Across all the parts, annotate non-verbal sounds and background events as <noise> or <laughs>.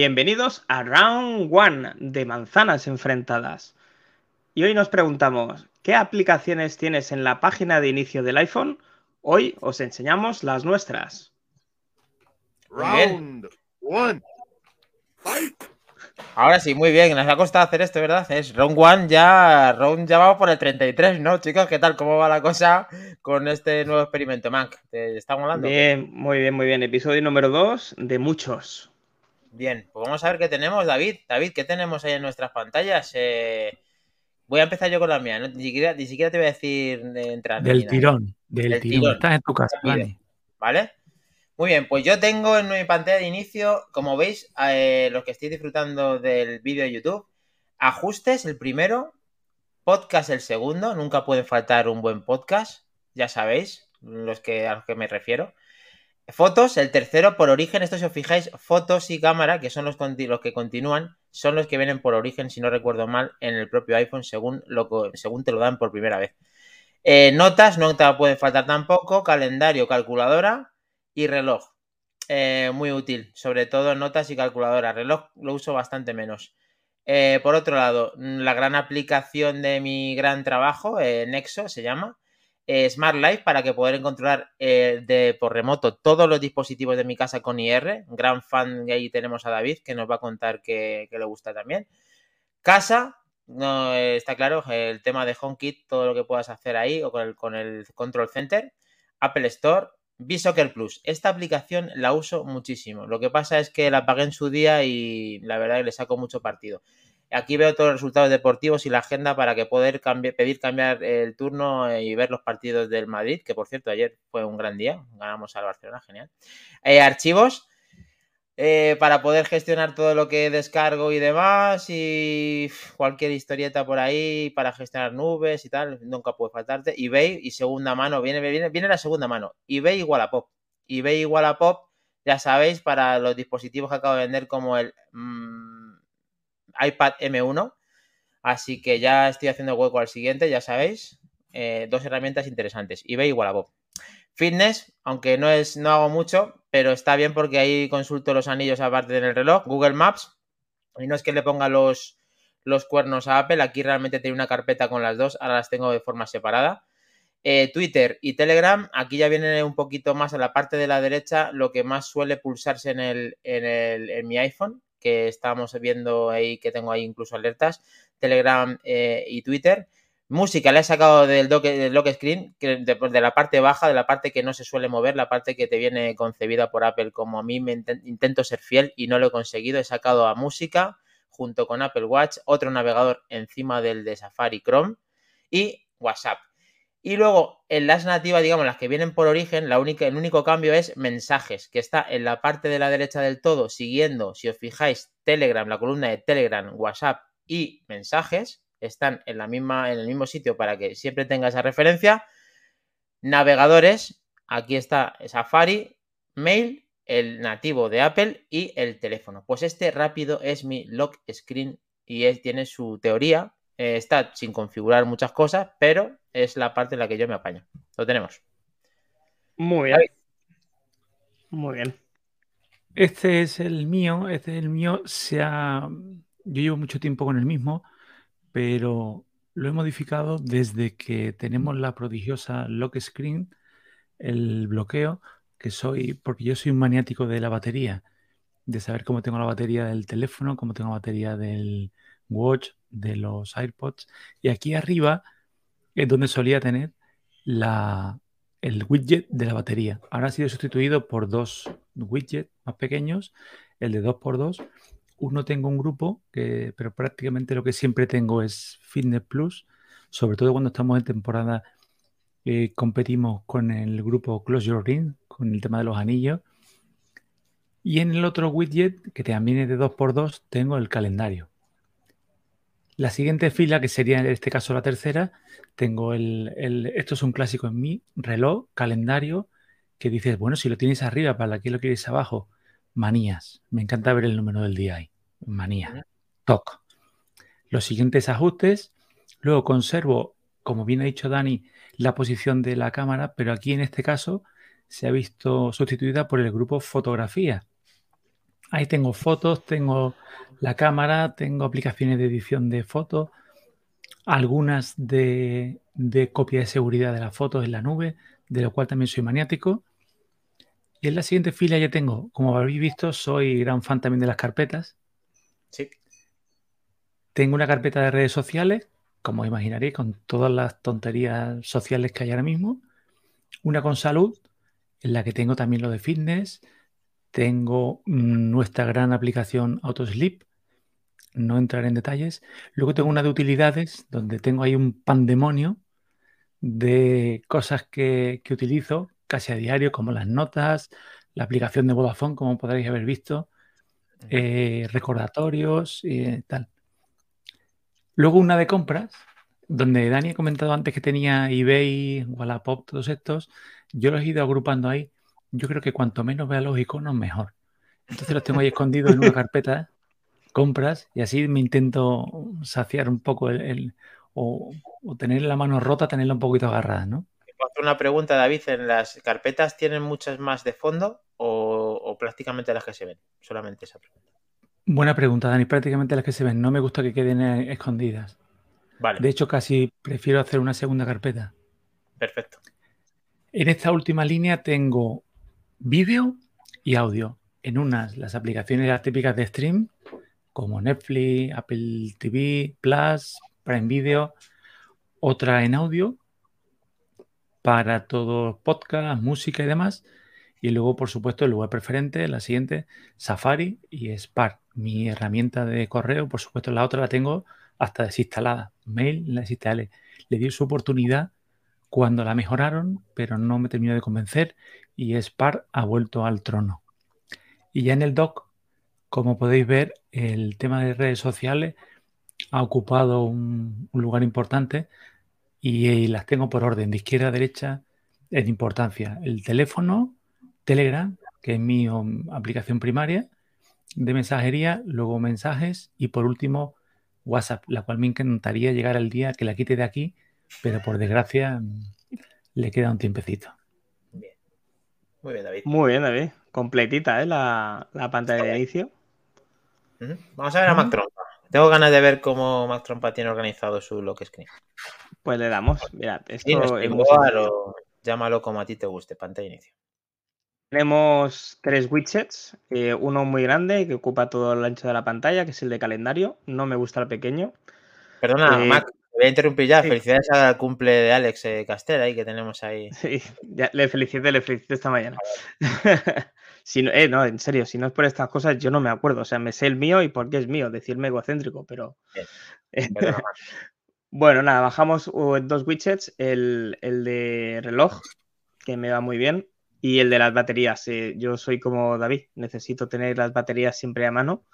Bienvenidos a Round One de manzanas enfrentadas. Y hoy nos preguntamos, ¿qué aplicaciones tienes en la página de inicio del iPhone? Hoy os enseñamos las nuestras. Round One. Ahora sí, muy bien, nos ha costado hacer esto, ¿verdad? Es Round One ya, Round ya vamos por el 33, ¿no, chicos? ¿Qué tal? ¿Cómo va la cosa con este nuevo experimento, Mac? ¿Te está molando? Bien, muy bien, muy bien. Episodio número 2 de muchos. Bien, pues vamos a ver qué tenemos, David. David, ¿qué tenemos ahí en nuestras pantallas? Eh, voy a empezar yo con la mía, ¿no? ni, siquiera, ni siquiera te voy a decir de entrar. Del tirón, del, Del tirón. tirón. Estás en tu casa. Dani. ¿Vale? Muy bien, pues yo tengo en mi pantalla de inicio, como veis, eh, los que estéis disfrutando del vídeo de YouTube, ajustes el primero, podcast el segundo, nunca puede faltar un buen podcast, ya sabéis, los que, a los que me refiero. Fotos, el tercero por origen, esto si os fijáis, fotos y cámara, que son los, los que continúan, son los que vienen por origen, si no recuerdo mal, en el propio iPhone, según, lo, según te lo dan por primera vez. Eh, notas, no te pueden faltar tampoco, calendario, calculadora y reloj. Eh, muy útil, sobre todo notas y calculadora. Reloj lo uso bastante menos. Eh, por otro lado, la gran aplicación de mi gran trabajo, Nexo se llama, eh, Smart Life, para que poder controlar eh, de, por remoto todos los dispositivos de mi casa con IR. Gran fan, y ahí tenemos a David, que nos va a contar que, le gusta también. Casa, no eh, está claro, el tema de HomeKit, todo lo que puedas hacer ahí o con el, con el Control Center. Apple Store, VSoccer Plus. Esta aplicación la uso muchísimo. Lo que pasa es que la pagué en su día y la verdad que le saco mucho partido. Aquí veo todos los resultados deportivos y la agenda para que poder pedir cambiar el turno eh, y ver los partidos del Madrid, que por cierto ayer fue un gran día, ganamos al Barcelona, genial. Eh, archivos, eh, para poder gestionar todo lo que descargo y demás y cualquier historieta por ahí para gestionar nubes y tal, nunca puede faltarte. eBay y segunda mano, viene, viene, viene la segunda mano. eBay igual a Pop. eBay a Pop, ya sabéis, para los dispositivos que acabo de vender como el mm, iPad M1. Así que ya estoy haciendo hueco al siguiente, ya sabéis. Eh, dos herramientas interesantes. eBay igual a Pop. Fitness, aunque no es, no hago mucho, pero está bien porque ahí consulto los anillos aparte del reloj. Google Maps. Y no es que le ponga los, los cuernos a Apple. Aquí realmente tiene una carpeta con las dos. Ahora las tengo de forma separada. Eh, Twitter y Telegram. Aquí ya viene un poquito más a la parte de la derecha lo que más suele pulsarse en, el, en, el, en mi iPhone. Que estamos viendo ahí, que tengo ahí incluso alertas. Telegram eh, y Twitter. Música la he sacado del dock, del lock screen, que de, de, la parte baja, de la parte que no se suele mover, la parte que te viene concebida por Apple. Como a mí me intent, intento ser fiel y no lo he conseguido, he sacado a música junto con Apple Watch, otro navegador encima del de Safari Chrome y WhatsApp. Y luego en las nativas, digamos, las que vienen por origen, la única, el único cambio es mensajes, que está en la parte de la derecha del todo, siguiendo, si os fijáis, Telegram, la columna de Telegram, WhatsApp y mensajes están en, la misma, en el mismo sitio para que siempre tenga esa referencia. Navegadores, aquí está Safari, Mail, el nativo de Apple y el teléfono. Pues este rápido es mi lock screen y tiene su teoría. Eh, está sin configurar muchas cosas, pero es la parte en la que yo me apaño. Lo tenemos. Muy bien. Muy bien. Este es el mío, este es el mío. Se ha... Yo llevo mucho tiempo con el mismo, pero lo he modificado desde que tenemos la prodigiosa lock screen, el bloqueo, que soy, porque yo soy un maniático de la batería, de saber cómo tengo la batería del teléfono, cómo tengo la batería del watch, de los AirPods. Y aquí arriba es donde solía tener la, el widget de la batería. Ahora ha sido sustituido por dos widgets más pequeños, el de 2x2. Uno tengo un grupo, que, pero prácticamente lo que siempre tengo es Fitness Plus, sobre todo cuando estamos en temporada eh, competimos con el grupo Close Your Ring, con el tema de los anillos. Y en el otro widget, que también es de 2x2, tengo el calendario. La siguiente fila, que sería en este caso la tercera, tengo el, el, esto es un clásico en mí, reloj, calendario, que dices, bueno, si lo tienes arriba, ¿para qué lo quieres abajo? Manías. Me encanta ver el número del día ahí. Manía. Toc. Los siguientes ajustes. Luego conservo, como bien ha dicho Dani, la posición de la cámara, pero aquí en este caso se ha visto sustituida por el grupo fotografía. Ahí tengo fotos, tengo la cámara, tengo aplicaciones de edición de fotos, algunas de, de copia de seguridad de las fotos en la nube, de lo cual también soy maniático. Y en la siguiente fila ya tengo, como habéis visto, soy gran fan también de las carpetas. Sí. Tengo una carpeta de redes sociales, como imaginaréis, con todas las tonterías sociales que hay ahora mismo. Una con salud, en la que tengo también lo de fitness. Tengo nuestra gran aplicación AutoSleep. No entraré en detalles. Luego tengo una de utilidades, donde tengo ahí un pandemonio de cosas que, que utilizo casi a diario, como las notas, la aplicación de Vodafone, como podréis haber visto, eh, recordatorios y tal. Luego una de compras, donde Dani ha comentado antes que tenía eBay, Wallapop, todos estos, yo los he ido agrupando ahí. Yo creo que cuanto menos vea los iconos, mejor. Entonces los tengo ahí escondidos en una <laughs> carpeta, compras, y así me intento saciar un poco el, o, o, tener la mano rota, tenerla un poquito agarrada, ¿no? una pregunta, David. ¿En las carpetas tienen muchas más de fondo o, prácticamente las que se ven? Solamente esa pregunta. Buena pregunta, Dani. Prácticamente las que se ven. No me gusta que queden eh, escondidas. Vale. De hecho, casi prefiero hacer una segunda carpeta. Perfecto. En esta última línea tengo vídeo y audio. En unas, las aplicaciones típicas de stream, como Netflix, Apple TV, Plus, Prime Video. Otra en audio, para todo podcast, música y demás. Y luego, por supuesto, el lugar preferente, la siguiente, Safari y Spark. Mi herramienta de correo, por supuesto, la otra la tengo hasta desinstalada. Mail la desinstalé. Le di su oportunidad cuando la mejoraron, pero no me terminó de convencer y Spark ha vuelto al trono. Y ya en el doc, como podéis ver, el tema de redes sociales ha ocupado un, un lugar importante y, las tengo por orden, de izquierda a derecha, en importancia. El teléfono, Telegram, que es mi um, aplicación primaria de mensajería, luego mensajes y por último WhatsApp, la cual me encantaría llegar al día que la quite de aquí, pero por desgracia le queda un tiempecito. Bien. Muy bien, David. Muy bien, David. Completita, ¿eh? La, pantalla de inicio. Vamos a ver a Mac Trompa. Tengo ganas de ver cómo Mac Trompa tiene organizado su lock screen. Pues le damos. Mira, esto llámalo como a ti te guste, pantalla inicio. Tenemos tres widgets, eh, uno muy grande que ocupa todo el ancho de la pantalla, que es el de calendario. No me gusta el pequeño. Perdona, eh, Mac, voy a interrumpir ya. Felicidades al cumple de Alex eh, Castel ahí que tenemos ahí. Sí, le felicité, le felicité esta mañana. <laughs> si no, no, en serio, si no es por estas cosas, yo no me acuerdo. O sea, me sé el mío y por qué es mío, decirme egocéntrico, pero. <laughs> Bueno, nada, bajamos uh, dos widgets, el, de reloj, que me va muy bien, y el de las baterías. Eh, yo soy como David, necesito tener las baterías siempre a mano,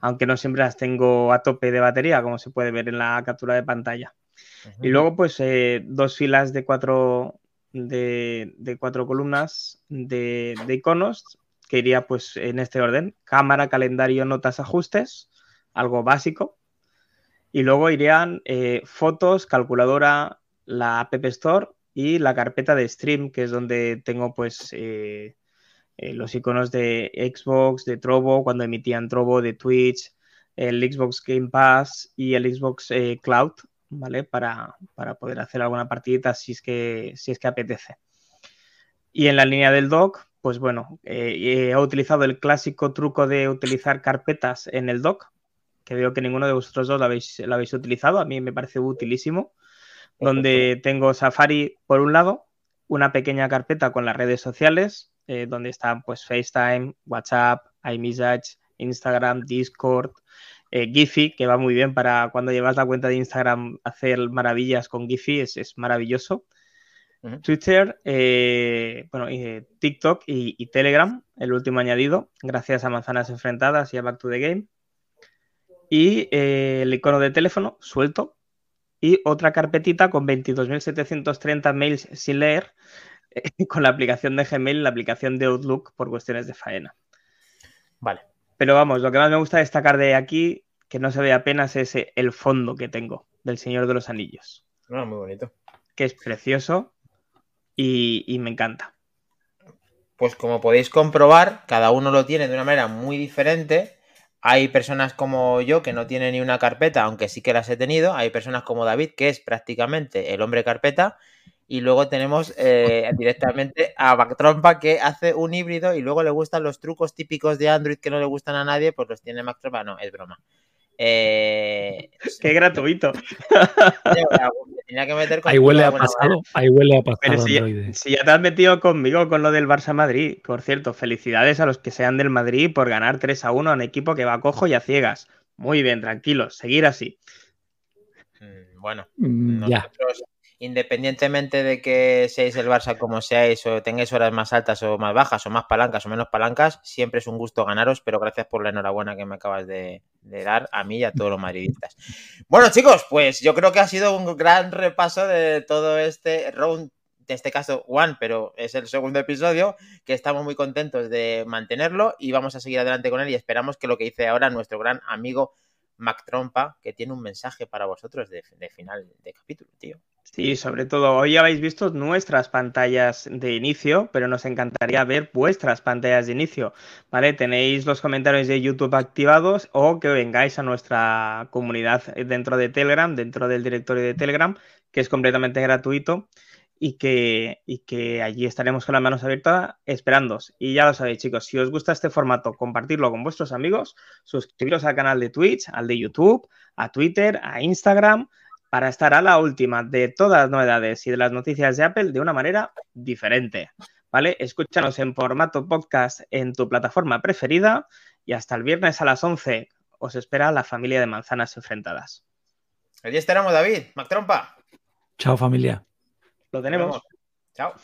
aunque no siempre las tengo a tope de batería, como se puede ver en la captura de pantalla. Y luego, pues, eh, dos filas de cuatro, de, cuatro columnas de, de, iconos, que iría pues en este orden, cámara, calendario, notas, ajustes, algo básico. Y luego irían eh, fotos, calculadora, la App Store y la carpeta de stream, que es donde tengo pues eh, eh, los iconos de Xbox, de Trovo, cuando emitían Trovo, de Twitch, el Xbox Game Pass y el Xbox Cloud, ¿vale? Para, para, poder hacer alguna partidita si es que, si es que apetece. Y en la línea del dock, pues bueno, he utilizado el clásico truco de utilizar carpetas en el dock, que veo que ninguno de vosotros dos lo habéis, lo habéis utilizado. A mí me parece utilísimo. Donde tengo Safari por un lado, una pequeña carpeta con las redes sociales, eh, donde están pues FaceTime, WhatsApp, iMessage, Instagram, Discord, eh, Giphy, que va muy bien para cuando llevas la cuenta de Instagram hacer maravillas con Giphy, es, maravilloso. Twitter, eh, bueno, TikTok y, y, Telegram, el último añadido, gracias a Manzanas Enfrentadas y a Back to the Game y eh, el icono de teléfono suelto y otra carpetita con 22.730 mails sin leer <laughs> con la aplicación de Gmail la aplicación de Outlook por cuestiones de faena. Vale. Pero vamos, lo que más me gusta destacar de aquí, que no se ve apenas, es el fondo que tengo del Señor de los Anillos. Ah, muy bonito. Que es precioso y, y me encanta. pues como podéis comprobar, cada uno lo tiene de una manera muy diferente. Hay personas como yo que no tienen ni una carpeta, aunque sí que las he tenido. Hay personas como David, que es prácticamente el hombre carpeta. Y luego tenemos eh, directamente a Backtrompa, que hace un híbrido y luego le gustan los trucos típicos de Android que no le gustan a nadie, pues los tiene Backtrompa. No, es broma. Eh, Qué gratuito. Tenía que meter ahí huele a pasado, ahí huele a pasado. Pero si, ya te has metido conmigo con lo del Barça Madrid, por cierto, felicidades a los que sean del Madrid por ganar 3 a 1 a un equipo que va a cojo y a ciegas. Muy bien, tranquilos, seguir así. Mm, bueno, mm, nosotros, independientemente de que seáis el Barça como seáis o tengáis horas más altas o más bajas o más palancas o menos palancas, siempre es un gusto ganaros, pero gracias por la enhorabuena que me acabas de, dar a mí y a todos los madridistas. Bueno chicos, pues yo creo que ha sido un gran repaso de todo este round, en este caso One, pero es el segundo episodio, que estamos muy contentos de mantenerlo y vamos a seguir adelante con él y esperamos que lo que dice ahora nuestro gran amigo Mac Trompa, que tiene un mensaje para vosotros de, de final de capítulo, tío. Sí, sobre todo hoy habéis visto nuestras pantallas de inicio, pero nos encantaría ver vuestras pantallas de inicio, ¿vale? Tenéis los comentarios de YouTube activados o que vengáis a nuestra comunidad dentro de Telegram, dentro del directorio de Telegram, que es completamente gratuito y que, y que allí estaremos con las manos abiertas esperándos. Y ya lo sabéis, chicos, si os gusta este formato, compartirlo con vuestros amigos, suscribiros al canal de Twitch, al de YouTube, a Twitter, a Instagram, para estar a la última de todas las novedades y de las noticias de Apple de una manera diferente. ¿Vale? Escúchanos en formato podcast en tu plataforma preferida y hasta el viernes a las 11 os espera la familia de manzanas enfrentadas. Allí estaremos, David. Mac Trompa. Chao, familia. Lo tenemos. Chao.